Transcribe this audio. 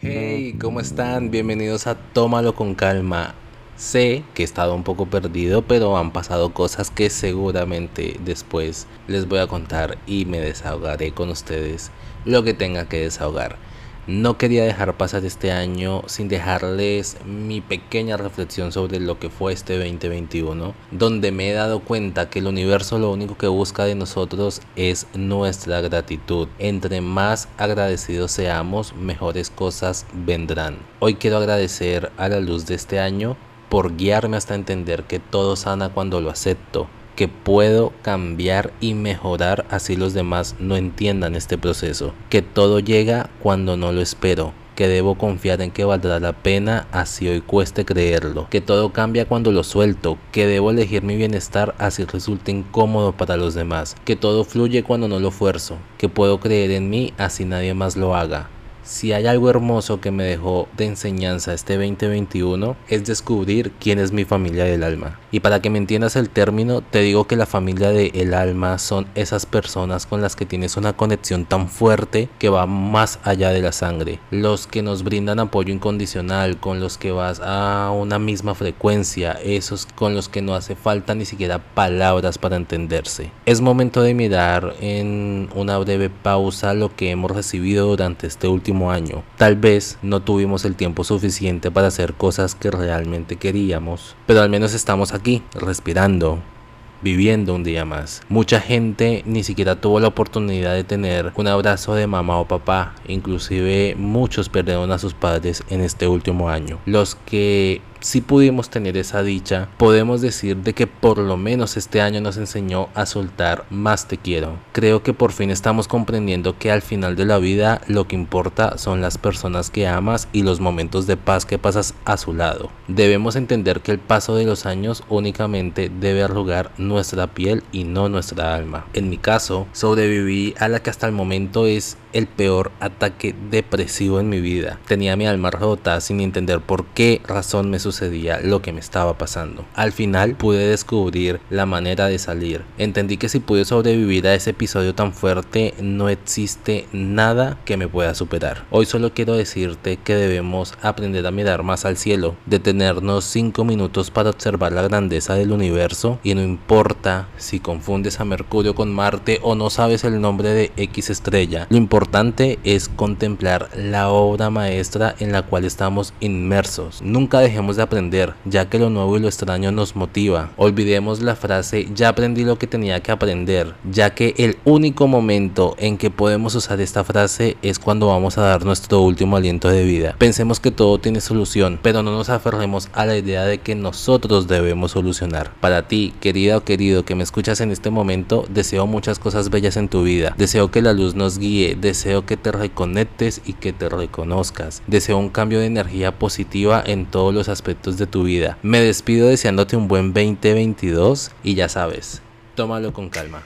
Hey, ¿cómo están? Bienvenidos a Tómalo con calma. Sé que he estado un poco perdido, pero han pasado cosas que seguramente después les voy a contar y me desahogaré con ustedes lo que tenga que desahogar. No quería dejar pasar este año sin dejarles mi pequeña reflexión sobre lo que fue este 2021, donde me he dado cuenta que el universo lo único que busca de nosotros es nuestra gratitud. Entre más agradecidos seamos, mejores cosas vendrán. Hoy quiero agradecer a la luz de este año por guiarme hasta entender que todo sana cuando lo acepto, que puedo cambiar y mejorar así los demás no entiendan este proceso, que todo llega cuando no lo espero, que debo confiar en que valdrá la pena así hoy cueste creerlo, que todo cambia cuando lo suelto, que debo elegir mi bienestar así resulte incómodo para los demás, que todo fluye cuando no lo fuerzo, que puedo creer en mí así nadie más lo haga, si hay algo hermoso que me dejó de enseñanza este 2021 es descubrir quién es mi familia del alma. Y para que me entiendas el término, te digo que la familia del alma son esas personas con las que tienes una conexión tan fuerte que va más allá de la sangre. Los que nos brindan apoyo incondicional, con los que vas a una misma frecuencia, esos con los que no hace falta ni siquiera palabras para entenderse. Es momento de mirar en una breve pausa lo que hemos recibido durante este último año. Tal vez no tuvimos el tiempo suficiente para hacer cosas que realmente queríamos, pero al menos estamos aquí, respirando, viviendo un día más. Mucha gente ni siquiera tuvo la oportunidad de tener un abrazo de mamá o papá, inclusive muchos perdieron a sus padres en este último año. Los que si pudimos tener esa dicha, podemos decir de que por lo menos este año nos enseñó a soltar más te quiero. Creo que por fin estamos comprendiendo que al final de la vida lo que importa son las personas que amas y los momentos de paz que pasas a su lado. Debemos entender que el paso de los años únicamente debe arrugar nuestra piel y no nuestra alma. En mi caso, sobreviví a la que hasta el momento es el peor ataque depresivo en mi vida. Tenía mi alma rota sin entender por qué razón me sucedía lo que me estaba pasando. Al final pude descubrir la manera de salir. Entendí que si pude sobrevivir a ese episodio tan fuerte, no existe nada que me pueda superar. Hoy solo quiero decirte que debemos aprender a mirar más al cielo, detenernos 5 minutos para observar la grandeza del universo y no importa si confundes a Mercurio con Marte o no sabes el nombre de X estrella, lo importante es contemplar la obra maestra en la cual estamos inmersos. Nunca dejemos de aprender, ya que lo nuevo y lo extraño nos motiva. Olvidemos la frase ya aprendí lo que tenía que aprender, ya que el único momento en que podemos usar esta frase es cuando vamos a dar nuestro último aliento de vida. Pensemos que todo tiene solución, pero no nos aferremos a la idea de que nosotros debemos solucionar. Para ti, querida o querido que me escuchas en este momento, deseo muchas cosas bellas en tu vida. Deseo que la luz nos guíe, Deseo que te reconectes y que te reconozcas. Deseo un cambio de energía positiva en todos los de tu vida. Me despido deseándote un buen 2022 y ya sabes, tómalo con calma.